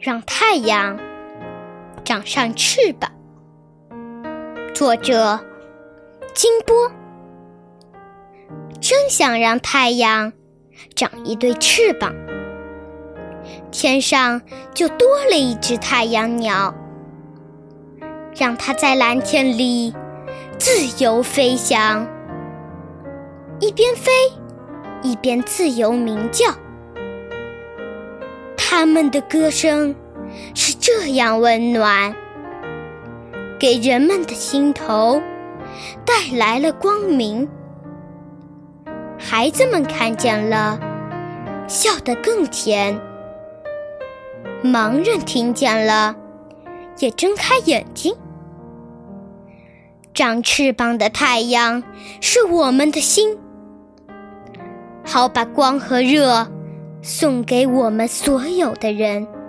让太阳长上翅膀。作者：金波。真想让太阳长一对翅膀，天上就多了一只太阳鸟，让它在蓝天里自由飞翔，一边飞一边自由鸣叫。他们的歌声是这样温暖，给人们的心头带来了光明。孩子们看见了，笑得更甜；盲人听见了，也睁开眼睛。长翅膀的太阳是我们的心，好把光和热。送给我们所有的人。